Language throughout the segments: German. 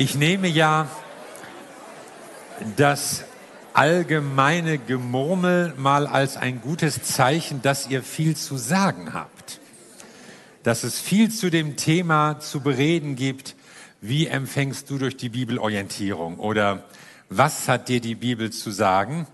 Ich nehme ja das allgemeine Gemurmel mal als ein gutes Zeichen, dass ihr viel zu sagen habt. Dass es viel zu dem Thema zu bereden gibt, wie empfängst du durch die Bibel Orientierung oder was hat dir die Bibel zu sagen?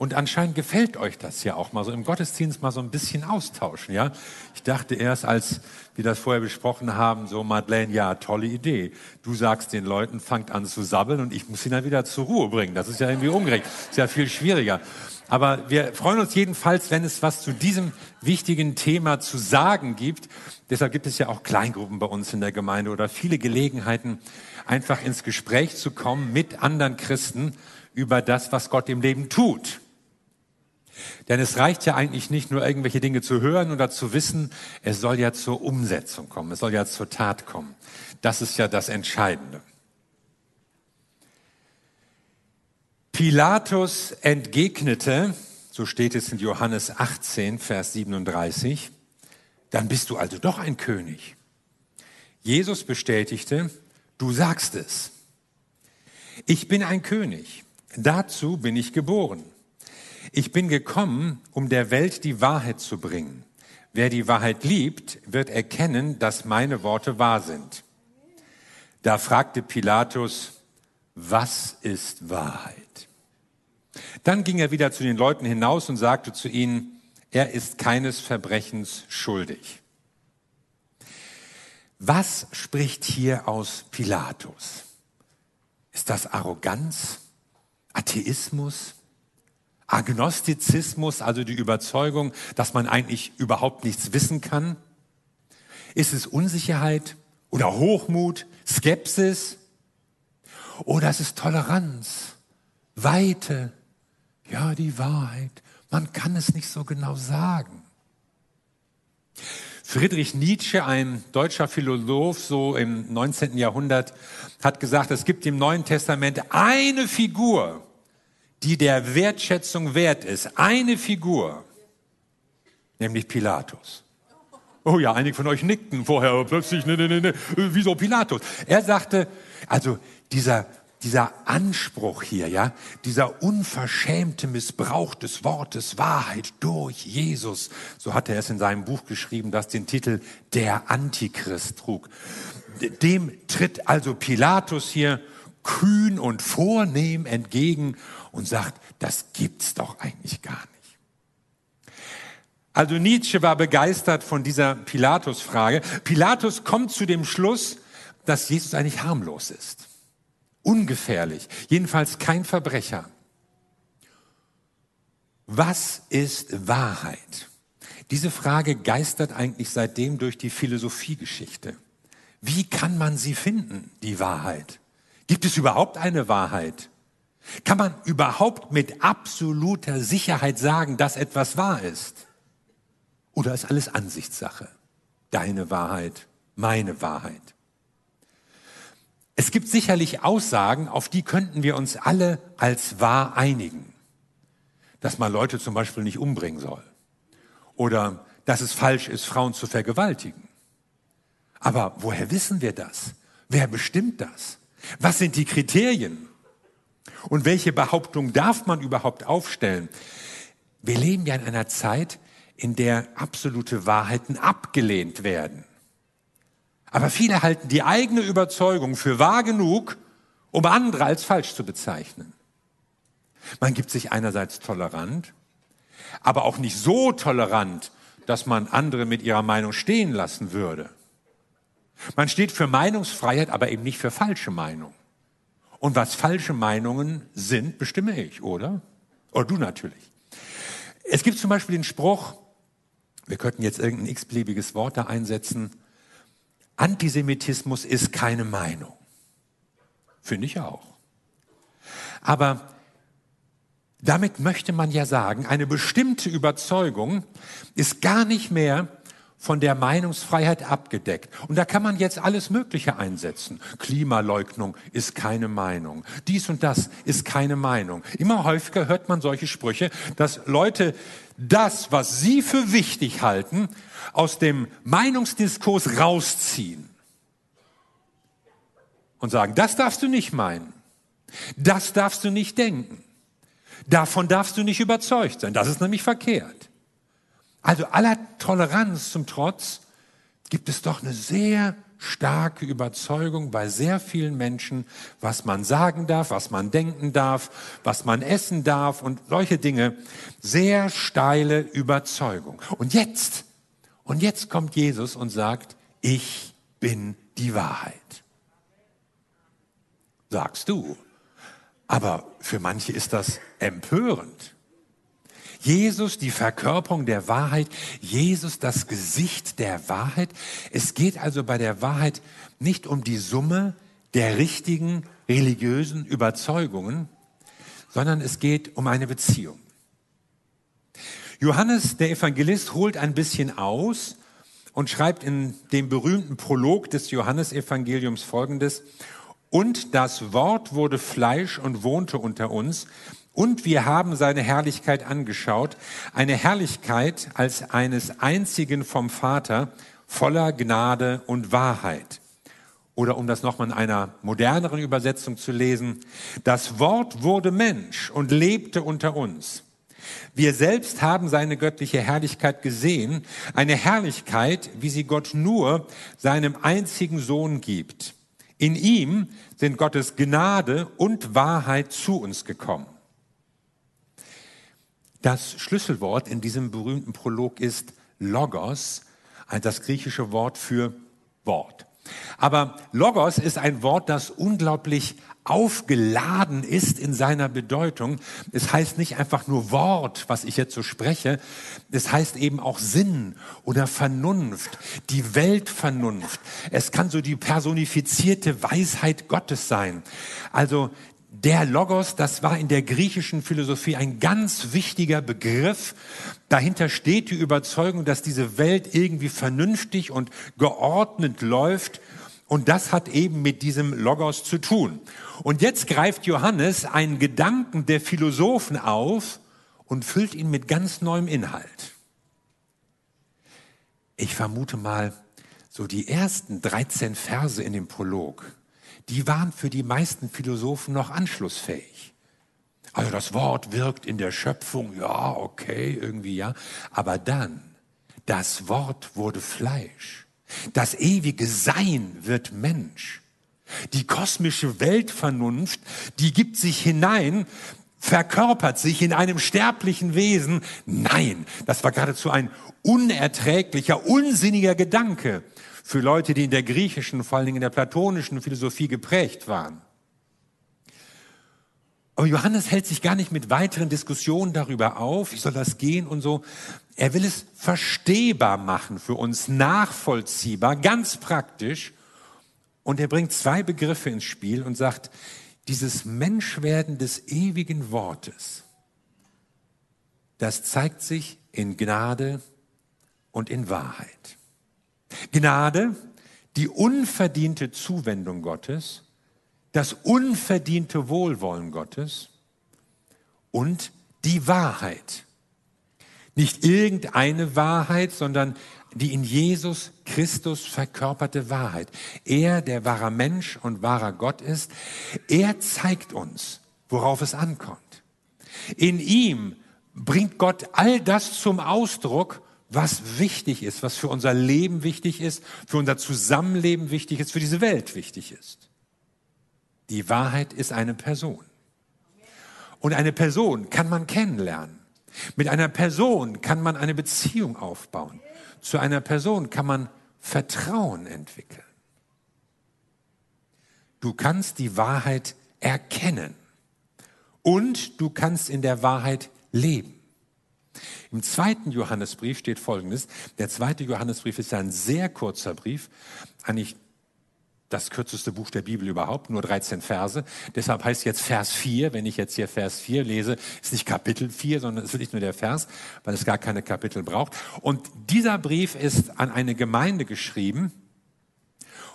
Und anscheinend gefällt euch das ja auch mal so im Gottesdienst mal so ein bisschen austauschen, ja. Ich dachte erst, als wir das vorher besprochen haben, so Madeleine, ja, tolle Idee. Du sagst den Leuten, fangt an zu sabbeln und ich muss sie dann wieder zur Ruhe bringen. Das ist ja irgendwie ungerecht. ist ja viel schwieriger. Aber wir freuen uns jedenfalls, wenn es was zu diesem wichtigen Thema zu sagen gibt. Deshalb gibt es ja auch Kleingruppen bei uns in der Gemeinde oder viele Gelegenheiten, einfach ins Gespräch zu kommen mit anderen Christen über das, was Gott im Leben tut. Denn es reicht ja eigentlich nicht nur irgendwelche Dinge zu hören oder zu wissen, es soll ja zur Umsetzung kommen, es soll ja zur Tat kommen. Das ist ja das Entscheidende. Pilatus entgegnete, so steht es in Johannes 18, Vers 37, dann bist du also doch ein König. Jesus bestätigte, du sagst es. Ich bin ein König. Dazu bin ich geboren. Ich bin gekommen, um der Welt die Wahrheit zu bringen. Wer die Wahrheit liebt, wird erkennen, dass meine Worte wahr sind. Da fragte Pilatus, was ist Wahrheit? Dann ging er wieder zu den Leuten hinaus und sagte zu ihnen, er ist keines Verbrechens schuldig. Was spricht hier aus Pilatus? Ist das Arroganz? Atheismus? Agnostizismus, also die Überzeugung, dass man eigentlich überhaupt nichts wissen kann? Ist es Unsicherheit oder Hochmut, Skepsis? Oder ist es Toleranz, Weite? Ja, die Wahrheit. Man kann es nicht so genau sagen. Friedrich Nietzsche, ein deutscher Philosoph, so im 19. Jahrhundert, hat gesagt, es gibt im Neuen Testament eine Figur, die der Wertschätzung wert ist. Eine Figur, nämlich Pilatus. Oh ja, einige von euch nickten vorher, plötzlich, ne, ne, ne, ne, wieso Pilatus? Er sagte, also dieser, dieser Anspruch hier, ja, dieser unverschämte Missbrauch des Wortes Wahrheit durch Jesus, so hat er es in seinem Buch geschrieben, das den Titel Der Antichrist trug. Dem tritt also Pilatus hier kühn und vornehm entgegen und sagt, das gibt's doch eigentlich gar nicht. Also Nietzsche war begeistert von dieser Pilatus-Frage. Pilatus kommt zu dem Schluss, dass Jesus eigentlich harmlos ist. Ungefährlich. Jedenfalls kein Verbrecher. Was ist Wahrheit? Diese Frage geistert eigentlich seitdem durch die Philosophiegeschichte. Wie kann man sie finden, die Wahrheit? Gibt es überhaupt eine Wahrheit? Kann man überhaupt mit absoluter Sicherheit sagen, dass etwas wahr ist? Oder ist alles Ansichtssache? Deine Wahrheit, meine Wahrheit. Es gibt sicherlich Aussagen, auf die könnten wir uns alle als wahr einigen. Dass man Leute zum Beispiel nicht umbringen soll. Oder dass es falsch ist, Frauen zu vergewaltigen. Aber woher wissen wir das? Wer bestimmt das? Was sind die Kriterien? Und welche Behauptung darf man überhaupt aufstellen? Wir leben ja in einer Zeit, in der absolute Wahrheiten abgelehnt werden. Aber viele halten die eigene Überzeugung für wahr genug, um andere als falsch zu bezeichnen. Man gibt sich einerseits tolerant, aber auch nicht so tolerant, dass man andere mit ihrer Meinung stehen lassen würde. Man steht für Meinungsfreiheit, aber eben nicht für falsche Meinung. Und was falsche Meinungen sind, bestimme ich, oder? Oder du natürlich. Es gibt zum Beispiel den Spruch, wir könnten jetzt irgendein x-beliebiges Wort da einsetzen, Antisemitismus ist keine Meinung. Finde ich auch. Aber damit möchte man ja sagen, eine bestimmte Überzeugung ist gar nicht mehr von der Meinungsfreiheit abgedeckt. Und da kann man jetzt alles Mögliche einsetzen. Klimaleugnung ist keine Meinung. Dies und das ist keine Meinung. Immer häufiger hört man solche Sprüche, dass Leute das, was sie für wichtig halten, aus dem Meinungsdiskurs rausziehen. und sagen, das darfst du nicht meinen. Das darfst du nicht denken. Davon darfst du nicht überzeugt sein. Das ist nämlich verkehrt. Also aller Toleranz zum Trotz gibt es doch eine sehr starke Überzeugung bei sehr vielen Menschen, was man sagen darf, was man denken darf, was man essen darf und solche Dinge. Sehr steile Überzeugung. Und jetzt, und jetzt kommt Jesus und sagt, ich bin die Wahrheit. Sagst du. Aber für manche ist das empörend. Jesus die Verkörperung der Wahrheit, Jesus das Gesicht der Wahrheit. Es geht also bei der Wahrheit nicht um die Summe der richtigen religiösen Überzeugungen, sondern es geht um eine Beziehung. Johannes, der Evangelist, holt ein bisschen aus und schreibt in dem berühmten Prolog des Johannesevangeliums folgendes, und das Wort wurde Fleisch und wohnte unter uns, und wir haben seine Herrlichkeit angeschaut, eine Herrlichkeit als eines einzigen vom Vater, voller Gnade und Wahrheit. Oder um das nochmal in einer moderneren Übersetzung zu lesen, das Wort wurde Mensch und lebte unter uns. Wir selbst haben seine göttliche Herrlichkeit gesehen, eine Herrlichkeit, wie sie Gott nur seinem einzigen Sohn gibt. In ihm sind Gottes Gnade und Wahrheit zu uns gekommen. Das Schlüsselwort in diesem berühmten Prolog ist Logos, das griechische Wort für Wort. Aber Logos ist ein Wort, das unglaublich aufgeladen ist in seiner Bedeutung. Es heißt nicht einfach nur Wort, was ich jetzt so spreche. Es heißt eben auch Sinn oder Vernunft, die Weltvernunft. Es kann so die personifizierte Weisheit Gottes sein. Also der Logos, das war in der griechischen Philosophie ein ganz wichtiger Begriff. Dahinter steht die Überzeugung, dass diese Welt irgendwie vernünftig und geordnet läuft. Und das hat eben mit diesem Logos zu tun. Und jetzt greift Johannes einen Gedanken der Philosophen auf und füllt ihn mit ganz neuem Inhalt. Ich vermute mal, so die ersten 13 Verse in dem Prolog, die waren für die meisten Philosophen noch anschlussfähig. Also das Wort wirkt in der Schöpfung, ja, okay, irgendwie ja. Aber dann, das Wort wurde Fleisch. Das ewige Sein wird Mensch. Die kosmische Weltvernunft, die gibt sich hinein, verkörpert sich in einem sterblichen Wesen. Nein, das war geradezu ein unerträglicher, unsinniger Gedanke für Leute, die in der griechischen, vor allen Dingen in der platonischen Philosophie geprägt waren. Aber Johannes hält sich gar nicht mit weiteren Diskussionen darüber auf, wie soll das gehen und so. Er will es verstehbar machen für uns, nachvollziehbar, ganz praktisch. Und er bringt zwei Begriffe ins Spiel und sagt, dieses Menschwerden des ewigen Wortes, das zeigt sich in Gnade und in Wahrheit. Gnade, die unverdiente Zuwendung Gottes, das unverdiente Wohlwollen Gottes und die Wahrheit. Nicht irgendeine Wahrheit, sondern die in Jesus Christus verkörperte Wahrheit. Er, der wahrer Mensch und wahrer Gott ist, er zeigt uns, worauf es ankommt. In ihm bringt Gott all das zum Ausdruck, was wichtig ist, was für unser Leben wichtig ist, für unser Zusammenleben wichtig ist, für diese Welt wichtig ist. Die Wahrheit ist eine Person. Und eine Person kann man kennenlernen. Mit einer Person kann man eine Beziehung aufbauen. Zu einer Person kann man Vertrauen entwickeln. Du kannst die Wahrheit erkennen und du kannst in der Wahrheit leben. Im zweiten Johannesbrief steht Folgendes. Der zweite Johannesbrief ist ein sehr kurzer Brief, eigentlich das kürzeste Buch der Bibel überhaupt, nur 13 Verse. Deshalb heißt jetzt Vers 4, wenn ich jetzt hier Vers 4 lese, ist nicht Kapitel 4, sondern es ist nicht nur der Vers, weil es gar keine Kapitel braucht. Und dieser Brief ist an eine Gemeinde geschrieben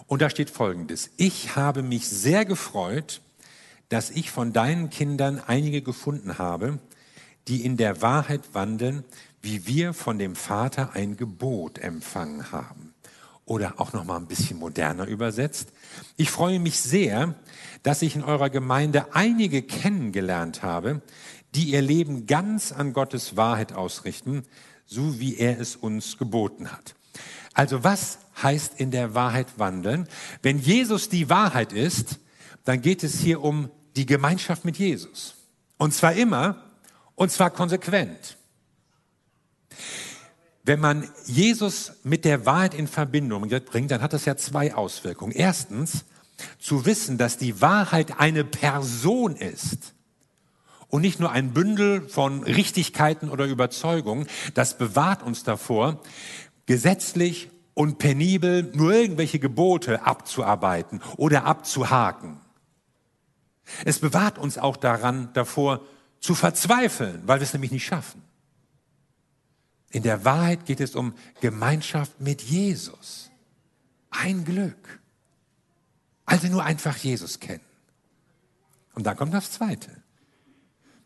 und da steht Folgendes. Ich habe mich sehr gefreut, dass ich von deinen Kindern einige gefunden habe, die in der Wahrheit wandeln, wie wir von dem Vater ein Gebot empfangen haben. oder auch noch mal ein bisschen moderner übersetzt. Ich freue mich sehr, dass ich in eurer Gemeinde einige kennengelernt habe, die ihr Leben ganz an Gottes Wahrheit ausrichten, so wie er es uns geboten hat. Also was heißt in der Wahrheit wandeln? Wenn Jesus die Wahrheit ist, dann geht es hier um die Gemeinschaft mit Jesus. Und zwar immer, und zwar konsequent. Wenn man Jesus mit der Wahrheit in Verbindung bringt, dann hat das ja zwei Auswirkungen. Erstens, zu wissen, dass die Wahrheit eine Person ist und nicht nur ein Bündel von Richtigkeiten oder Überzeugungen, das bewahrt uns davor, gesetzlich und penibel nur irgendwelche Gebote abzuarbeiten oder abzuhaken. Es bewahrt uns auch daran davor, zu verzweifeln, weil wir es nämlich nicht schaffen. In der Wahrheit geht es um Gemeinschaft mit Jesus. Ein Glück. Also nur einfach Jesus kennen. Und dann kommt das Zweite.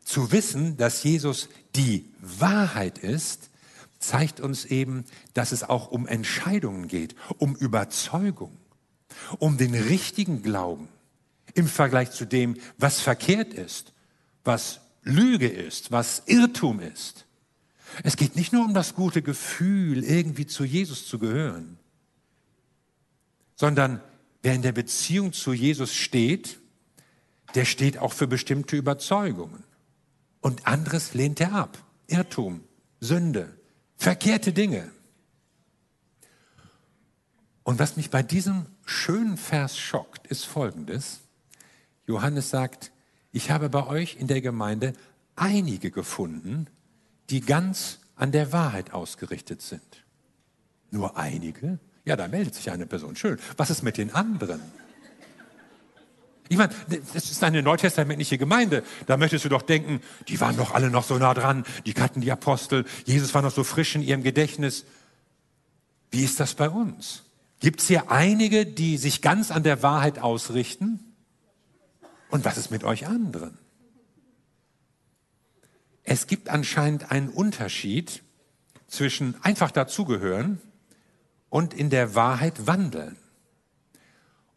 Zu wissen, dass Jesus die Wahrheit ist, zeigt uns eben, dass es auch um Entscheidungen geht, um Überzeugung, um den richtigen Glauben im Vergleich zu dem, was verkehrt ist, was Lüge ist, was Irrtum ist. Es geht nicht nur um das gute Gefühl, irgendwie zu Jesus zu gehören, sondern wer in der Beziehung zu Jesus steht, der steht auch für bestimmte Überzeugungen. Und anderes lehnt er ab. Irrtum, Sünde, verkehrte Dinge. Und was mich bei diesem schönen Vers schockt, ist Folgendes. Johannes sagt, ich habe bei euch in der Gemeinde einige gefunden, die ganz an der Wahrheit ausgerichtet sind. Nur einige? Ja, da meldet sich eine Person. Schön. Was ist mit den anderen? Ich meine, das ist eine neutestamentliche Gemeinde. Da möchtest du doch denken, die waren doch alle noch so nah dran, die kannten die Apostel, Jesus war noch so frisch in ihrem Gedächtnis. Wie ist das bei uns? Gibt es hier einige, die sich ganz an der Wahrheit ausrichten? Und was ist mit euch anderen? Es gibt anscheinend einen Unterschied zwischen einfach dazugehören und in der Wahrheit wandeln.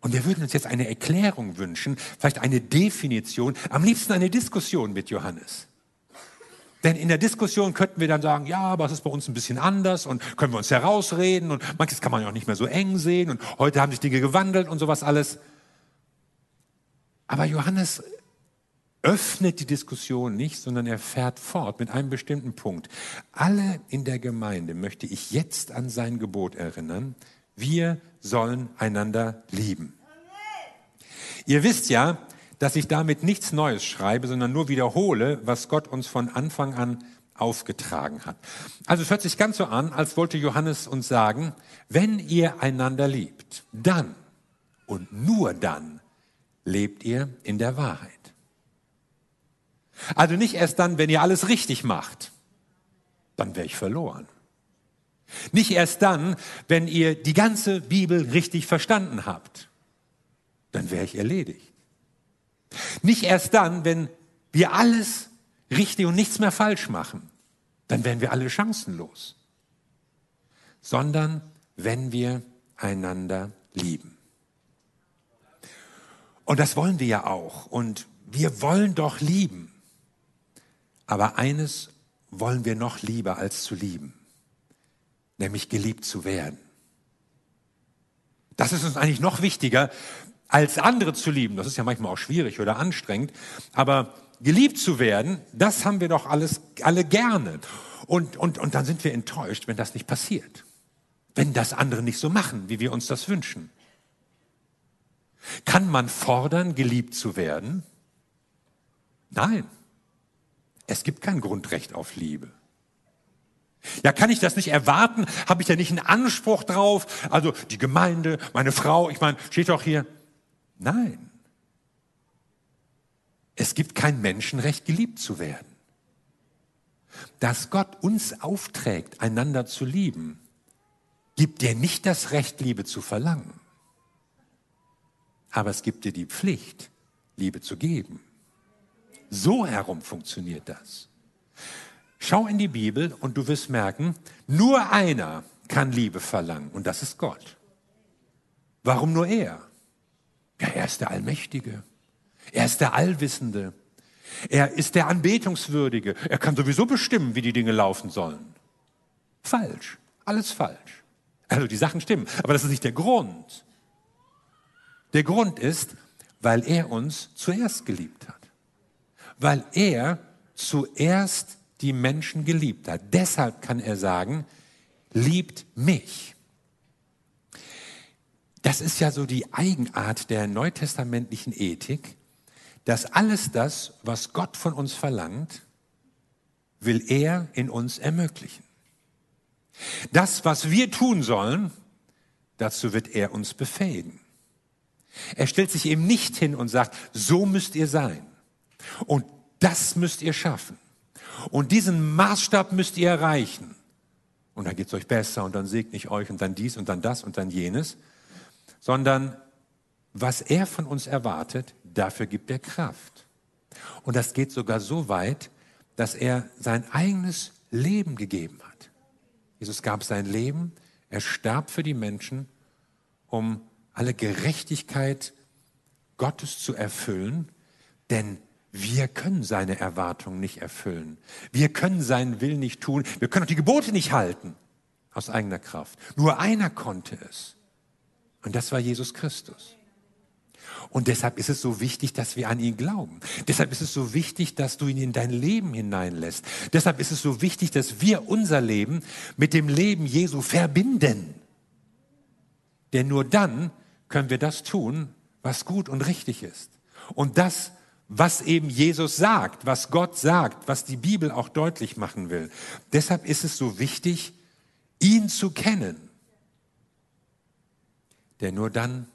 Und wir würden uns jetzt eine Erklärung wünschen, vielleicht eine Definition, am liebsten eine Diskussion mit Johannes. Denn in der Diskussion könnten wir dann sagen, ja, aber es ist bei uns ein bisschen anders und können wir uns herausreden und manches kann man ja auch nicht mehr so eng sehen und heute haben sich Dinge gewandelt und sowas alles. Aber Johannes öffnet die Diskussion nicht, sondern er fährt fort mit einem bestimmten Punkt. Alle in der Gemeinde möchte ich jetzt an sein Gebot erinnern. Wir sollen einander lieben. Ihr wisst ja, dass ich damit nichts Neues schreibe, sondern nur wiederhole, was Gott uns von Anfang an aufgetragen hat. Also es hört sich ganz so an, als wollte Johannes uns sagen, wenn ihr einander liebt, dann und nur dann lebt ihr in der Wahrheit. Also nicht erst dann, wenn ihr alles richtig macht, dann wäre ich verloren. Nicht erst dann, wenn ihr die ganze Bibel richtig verstanden habt, dann wäre ich erledigt. Nicht erst dann, wenn wir alles richtig und nichts mehr falsch machen, dann wären wir alle chancenlos, sondern wenn wir einander lieben. Und das wollen wir ja auch. Und wir wollen doch lieben. Aber eines wollen wir noch lieber als zu lieben, nämlich geliebt zu werden. Das ist uns eigentlich noch wichtiger, als andere zu lieben. Das ist ja manchmal auch schwierig oder anstrengend. Aber geliebt zu werden, das haben wir doch alles, alle gerne. Und, und, und dann sind wir enttäuscht, wenn das nicht passiert. Wenn das andere nicht so machen, wie wir uns das wünschen. Kann man fordern, geliebt zu werden? Nein. Es gibt kein Grundrecht auf Liebe. Ja, kann ich das nicht erwarten? Habe ich da nicht einen Anspruch drauf? Also die Gemeinde, meine Frau, ich meine, steht doch hier. Nein. Es gibt kein Menschenrecht, geliebt zu werden. Dass Gott uns aufträgt, einander zu lieben, gibt dir nicht das Recht, Liebe zu verlangen. Aber es gibt dir die Pflicht, Liebe zu geben. So herum funktioniert das. Schau in die Bibel und du wirst merken, nur einer kann Liebe verlangen und das ist Gott. Warum nur er? Ja, er ist der Allmächtige. Er ist der Allwissende. Er ist der Anbetungswürdige. Er kann sowieso bestimmen, wie die Dinge laufen sollen. Falsch. Alles falsch. Also die Sachen stimmen. Aber das ist nicht der Grund. Der Grund ist, weil er uns zuerst geliebt hat. Weil er zuerst die Menschen geliebt hat. Deshalb kann er sagen, liebt mich. Das ist ja so die Eigenart der neutestamentlichen Ethik, dass alles das, was Gott von uns verlangt, will er in uns ermöglichen. Das, was wir tun sollen, dazu wird er uns befähigen. Er stellt sich eben nicht hin und sagt, so müsst ihr sein und das müsst ihr schaffen und diesen Maßstab müsst ihr erreichen und dann geht es euch besser und dann segne ich euch und dann dies und dann das und dann jenes, sondern was er von uns erwartet, dafür gibt er Kraft. Und das geht sogar so weit, dass er sein eigenes Leben gegeben hat. Jesus gab sein Leben, er starb für die Menschen, um alle Gerechtigkeit Gottes zu erfüllen, denn wir können seine Erwartungen nicht erfüllen. Wir können seinen Willen nicht tun. Wir können auch die Gebote nicht halten aus eigener Kraft. Nur einer konnte es. Und das war Jesus Christus. Und deshalb ist es so wichtig, dass wir an ihn glauben. Deshalb ist es so wichtig, dass du ihn in dein Leben hineinlässt. Deshalb ist es so wichtig, dass wir unser Leben mit dem Leben Jesu verbinden. Denn nur dann können wir das tun, was gut und richtig ist. Und das, was eben Jesus sagt, was Gott sagt, was die Bibel auch deutlich machen will. Deshalb ist es so wichtig, ihn zu kennen. Denn nur dann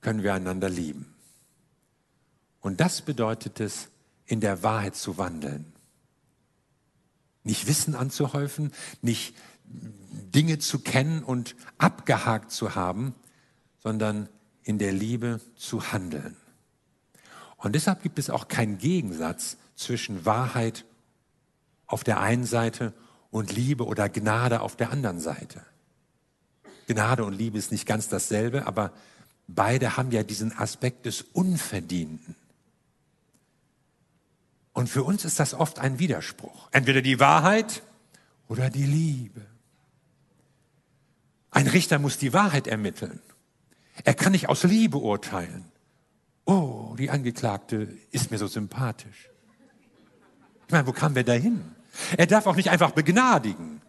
können wir einander lieben. Und das bedeutet es, in der Wahrheit zu wandeln. Nicht Wissen anzuhäufen, nicht Dinge zu kennen und abgehakt zu haben, sondern in der Liebe zu handeln. Und deshalb gibt es auch keinen Gegensatz zwischen Wahrheit auf der einen Seite und Liebe oder Gnade auf der anderen Seite. Gnade und Liebe ist nicht ganz dasselbe, aber beide haben ja diesen Aspekt des Unverdienten. Und für uns ist das oft ein Widerspruch. Entweder die Wahrheit oder die Liebe. Ein Richter muss die Wahrheit ermitteln. Er kann nicht aus Liebe urteilen. Oh, die Angeklagte ist mir so sympathisch. Ich meine, wo kamen wir dahin? Er darf auch nicht einfach begnadigen.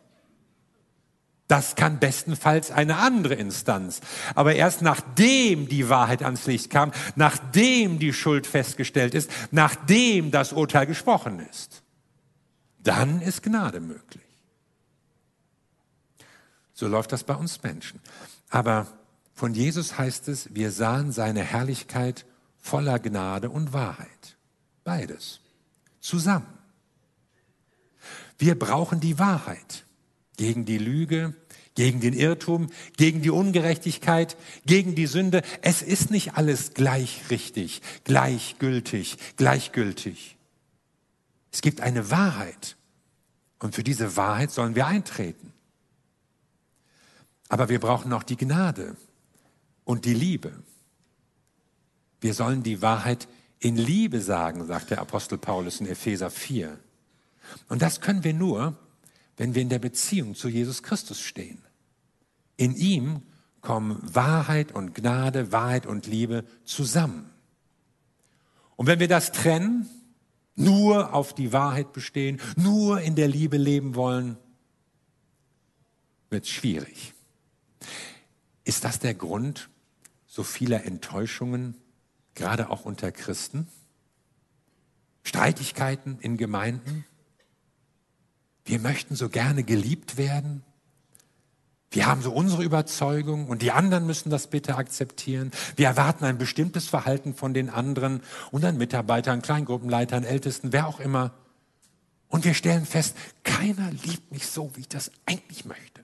Das kann bestenfalls eine andere Instanz. Aber erst nachdem die Wahrheit ans Licht kam, nachdem die Schuld festgestellt ist, nachdem das Urteil gesprochen ist, dann ist Gnade möglich. So läuft das bei uns Menschen. Aber von Jesus heißt es, wir sahen seine Herrlichkeit voller Gnade und Wahrheit. Beides. Zusammen. Wir brauchen die Wahrheit gegen die Lüge, gegen den Irrtum, gegen die Ungerechtigkeit, gegen die Sünde. Es ist nicht alles gleich richtig, gleichgültig, gleichgültig. Es gibt eine Wahrheit und für diese Wahrheit sollen wir eintreten. Aber wir brauchen auch die Gnade und die Liebe. Wir sollen die Wahrheit in Liebe sagen, sagt der Apostel Paulus in Epheser 4. Und das können wir nur, wenn wir in der Beziehung zu Jesus Christus stehen. In ihm kommen Wahrheit und Gnade, Wahrheit und Liebe zusammen. Und wenn wir das trennen, nur auf die Wahrheit bestehen, nur in der Liebe leben wollen, wird es schwierig. Ist das der Grund so vieler Enttäuschungen, gerade auch unter Christen? Streitigkeiten in Gemeinden? Wir möchten so gerne geliebt werden. Wir haben so unsere Überzeugung und die anderen müssen das bitte akzeptieren. Wir erwarten ein bestimmtes Verhalten von den anderen, unseren Mitarbeitern, Kleingruppenleitern, Ältesten, wer auch immer. Und wir stellen fest, keiner liebt mich so, wie ich das eigentlich möchte.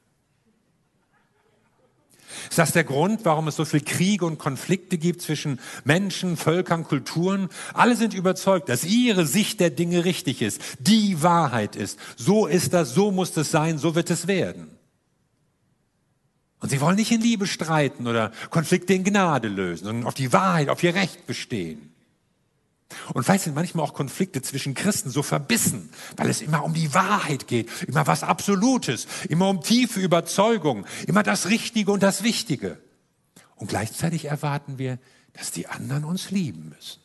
Ist das der Grund, warum es so viel Kriege und Konflikte gibt zwischen Menschen, Völkern, Kulturen? Alle sind überzeugt, dass ihre Sicht der Dinge richtig ist, die Wahrheit ist. So ist das, so muss es sein, so wird es werden. Und sie wollen nicht in Liebe streiten oder Konflikte in Gnade lösen, sondern auf die Wahrheit, auf ihr Recht bestehen. Und weil sind manchmal auch Konflikte zwischen Christen so verbissen, weil es immer um die Wahrheit geht, immer was Absolutes, immer um tiefe Überzeugung, immer das Richtige und das Wichtige. Und gleichzeitig erwarten wir, dass die anderen uns lieben müssen.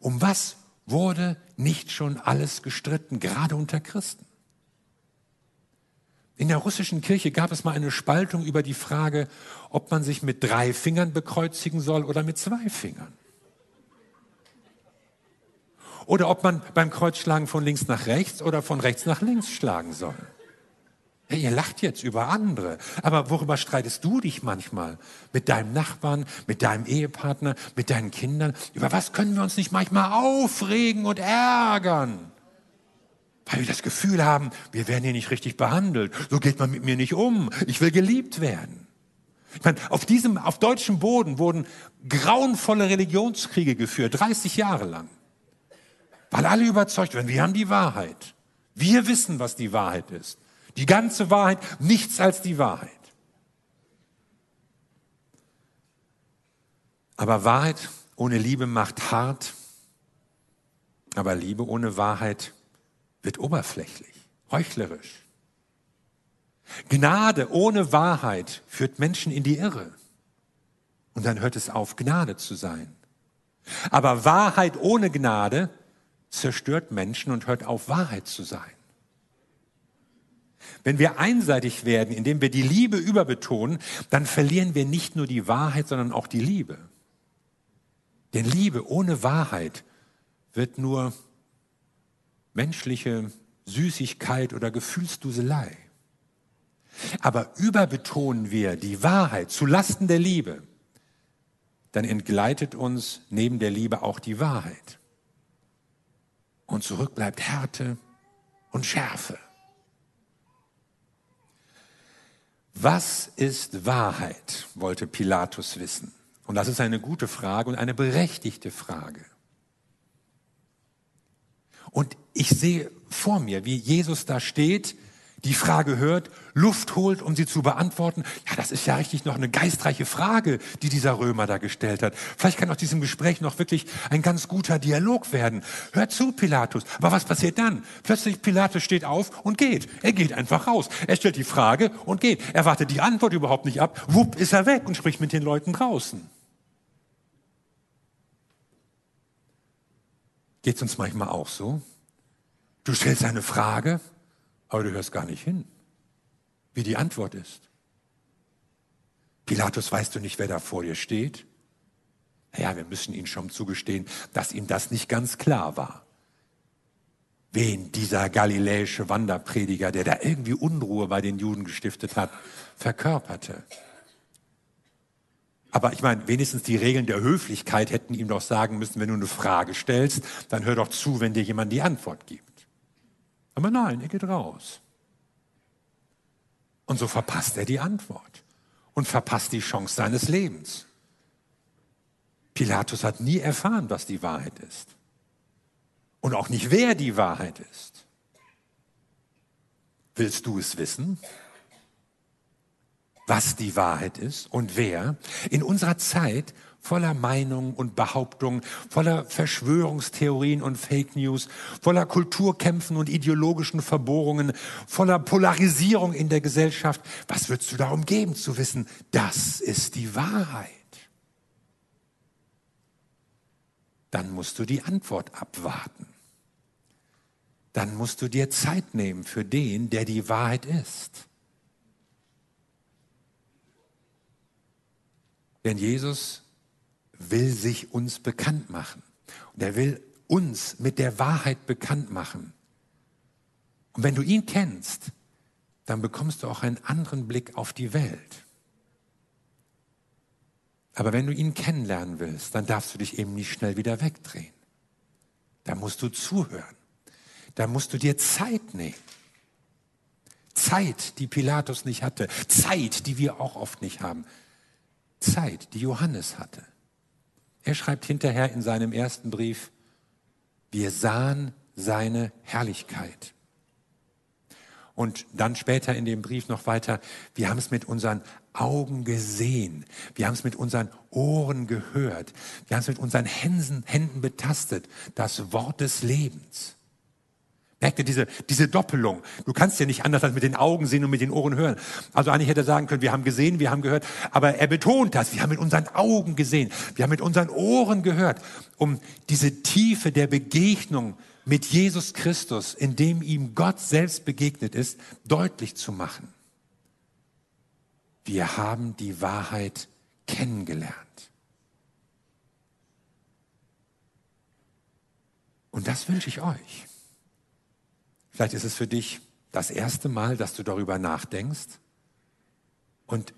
Um was wurde nicht schon alles gestritten, gerade unter Christen? In der russischen Kirche gab es mal eine Spaltung über die Frage, ob man sich mit drei Fingern bekreuzigen soll oder mit zwei Fingern. Oder ob man beim Kreuzschlagen von links nach rechts oder von rechts nach links schlagen soll. Ja, ihr lacht jetzt über andere, aber worüber streitest du dich manchmal? Mit deinem Nachbarn, mit deinem Ehepartner, mit deinen Kindern? Über was können wir uns nicht manchmal aufregen und ärgern? Weil wir das Gefühl haben, wir werden hier nicht richtig behandelt. So geht man mit mir nicht um. Ich will geliebt werden. Ich meine, auf diesem, auf deutschem Boden wurden grauenvolle Religionskriege geführt, 30 Jahre lang. Weil alle überzeugt werden, wir haben die Wahrheit. Wir wissen, was die Wahrheit ist. Die ganze Wahrheit, nichts als die Wahrheit. Aber Wahrheit ohne Liebe macht hart, aber Liebe ohne Wahrheit wird oberflächlich, heuchlerisch. Gnade ohne Wahrheit führt Menschen in die Irre. Und dann hört es auf, Gnade zu sein. Aber Wahrheit ohne Gnade zerstört Menschen und hört auf, Wahrheit zu sein. Wenn wir einseitig werden, indem wir die Liebe überbetonen, dann verlieren wir nicht nur die Wahrheit, sondern auch die Liebe. Denn Liebe ohne Wahrheit wird nur menschliche Süßigkeit oder Gefühlsduselei. Aber überbetonen wir die Wahrheit zu Lasten der Liebe, dann entgleitet uns neben der Liebe auch die Wahrheit und zurück bleibt Härte und Schärfe. Was ist Wahrheit, wollte Pilatus wissen. Und das ist eine gute Frage und eine berechtigte Frage. Und ich sehe vor mir, wie Jesus da steht die Frage hört, Luft holt, um sie zu beantworten. Ja, das ist ja richtig noch eine geistreiche Frage, die dieser Römer da gestellt hat. Vielleicht kann aus diesem Gespräch noch wirklich ein ganz guter Dialog werden. Hört zu, Pilatus. Aber was passiert dann? Plötzlich Pilatus steht auf und geht. Er geht einfach raus. Er stellt die Frage und geht. Er wartet die Antwort überhaupt nicht ab. Wupp ist er weg und spricht mit den Leuten draußen. Geht's uns manchmal auch so? Du stellst eine Frage aber du hörst gar nicht hin, wie die Antwort ist. Pilatus, weißt du nicht, wer da vor dir steht? Naja, wir müssen ihm schon zugestehen, dass ihm das nicht ganz klar war. Wen dieser galiläische Wanderprediger, der da irgendwie Unruhe bei den Juden gestiftet hat, verkörperte. Aber ich meine, wenigstens die Regeln der Höflichkeit hätten ihm doch sagen müssen, wenn du eine Frage stellst, dann hör doch zu, wenn dir jemand die Antwort gibt. Aber nein, er geht raus. Und so verpasst er die Antwort und verpasst die Chance seines Lebens. Pilatus hat nie erfahren, was die Wahrheit ist. Und auch nicht, wer die Wahrheit ist. Willst du es wissen? Was die Wahrheit ist und wer? In unserer Zeit voller Meinungen und Behauptungen, voller Verschwörungstheorien und Fake News, voller Kulturkämpfen und ideologischen Verbohrungen, voller Polarisierung in der Gesellschaft. Was würdest du darum geben zu wissen? Das ist die Wahrheit. Dann musst du die Antwort abwarten. Dann musst du dir Zeit nehmen für den, der die Wahrheit ist. Denn Jesus will sich uns bekannt machen. Und er will uns mit der Wahrheit bekannt machen. Und wenn du ihn kennst, dann bekommst du auch einen anderen Blick auf die Welt. Aber wenn du ihn kennenlernen willst, dann darfst du dich eben nicht schnell wieder wegdrehen. Da musst du zuhören. Da musst du dir Zeit nehmen. Zeit, die Pilatus nicht hatte. Zeit, die wir auch oft nicht haben. Zeit, die Johannes hatte. Er schreibt hinterher in seinem ersten Brief, wir sahen seine Herrlichkeit. Und dann später in dem Brief noch weiter, wir haben es mit unseren Augen gesehen, wir haben es mit unseren Ohren gehört, wir haben es mit unseren Händen, betastet, das Wort des Lebens. Merkt ihr diese, diese Doppelung? Du kannst ja nicht anders als mit den Augen sehen und mit den Ohren hören. Also eigentlich hätte er sagen können, wir haben gesehen, wir haben gehört, aber er betont das, wir haben mit unseren Augen gesehen, wir haben mit unseren Ohren gehört, um diese Tiefe der Begegnung mit Jesus Christus, in dem ihm Gott selbst begegnet ist, deutlich zu machen. Wir haben die Wahrheit kennengelernt. Und das wünsche ich euch. Vielleicht ist es für dich das erste Mal, dass du darüber nachdenkst. Und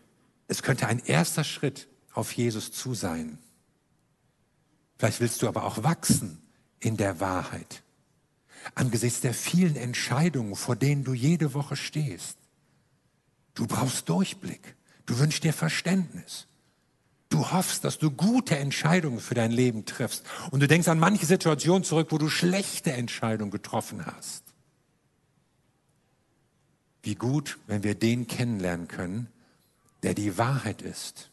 es könnte ein erster Schritt auf Jesus zu sein. Vielleicht willst du aber auch wachsen in der Wahrheit. Angesichts der vielen Entscheidungen, vor denen du jede Woche stehst. Du brauchst Durchblick. Du wünschst dir Verständnis. Du hoffst, dass du gute Entscheidungen für dein Leben triffst. Und du denkst an manche Situationen zurück, wo du schlechte Entscheidungen getroffen hast. Wie gut, wenn wir den kennenlernen können, der die Wahrheit ist,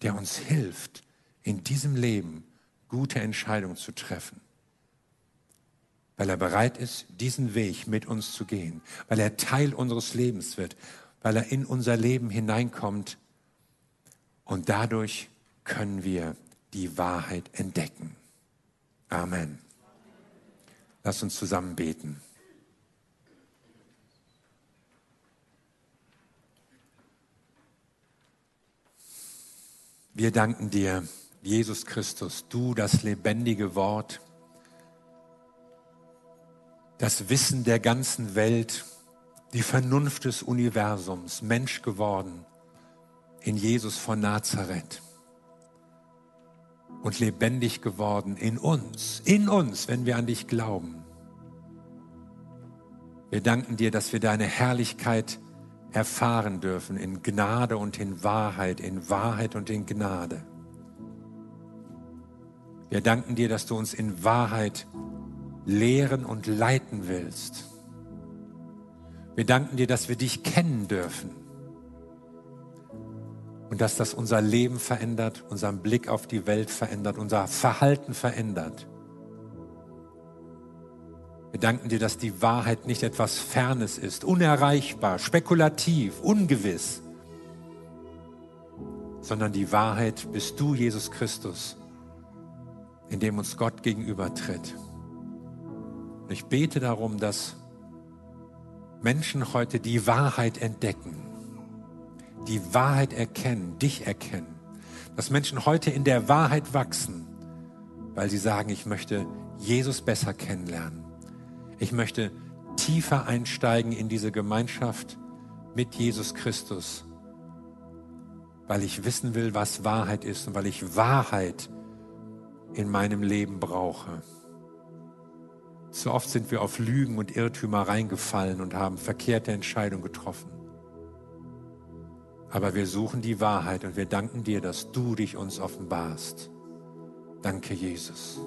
der uns hilft, in diesem Leben gute Entscheidungen zu treffen. Weil er bereit ist, diesen Weg mit uns zu gehen, weil er Teil unseres Lebens wird, weil er in unser Leben hineinkommt und dadurch können wir die Wahrheit entdecken. Amen. Lass uns zusammen beten. Wir danken dir, Jesus Christus, du das lebendige Wort, das Wissen der ganzen Welt, die Vernunft des Universums, Mensch geworden in Jesus von Nazareth und lebendig geworden in uns, in uns, wenn wir an dich glauben. Wir danken dir, dass wir deine Herrlichkeit erfahren dürfen in Gnade und in Wahrheit, in Wahrheit und in Gnade. Wir danken dir, dass du uns in Wahrheit lehren und leiten willst. Wir danken dir, dass wir dich kennen dürfen und dass das unser Leben verändert, unseren Blick auf die Welt verändert, unser Verhalten verändert. Wir danken dir, dass die Wahrheit nicht etwas Fernes ist, unerreichbar, spekulativ, ungewiss, sondern die Wahrheit bist du, Jesus Christus, in dem uns Gott gegenübertritt. Und ich bete darum, dass Menschen heute die Wahrheit entdecken, die Wahrheit erkennen, dich erkennen, dass Menschen heute in der Wahrheit wachsen, weil sie sagen, ich möchte Jesus besser kennenlernen. Ich möchte tiefer einsteigen in diese Gemeinschaft mit Jesus Christus, weil ich wissen will, was Wahrheit ist und weil ich Wahrheit in meinem Leben brauche. So oft sind wir auf Lügen und Irrtümer reingefallen und haben verkehrte Entscheidungen getroffen. Aber wir suchen die Wahrheit und wir danken dir, dass du dich uns offenbarst. Danke, Jesus.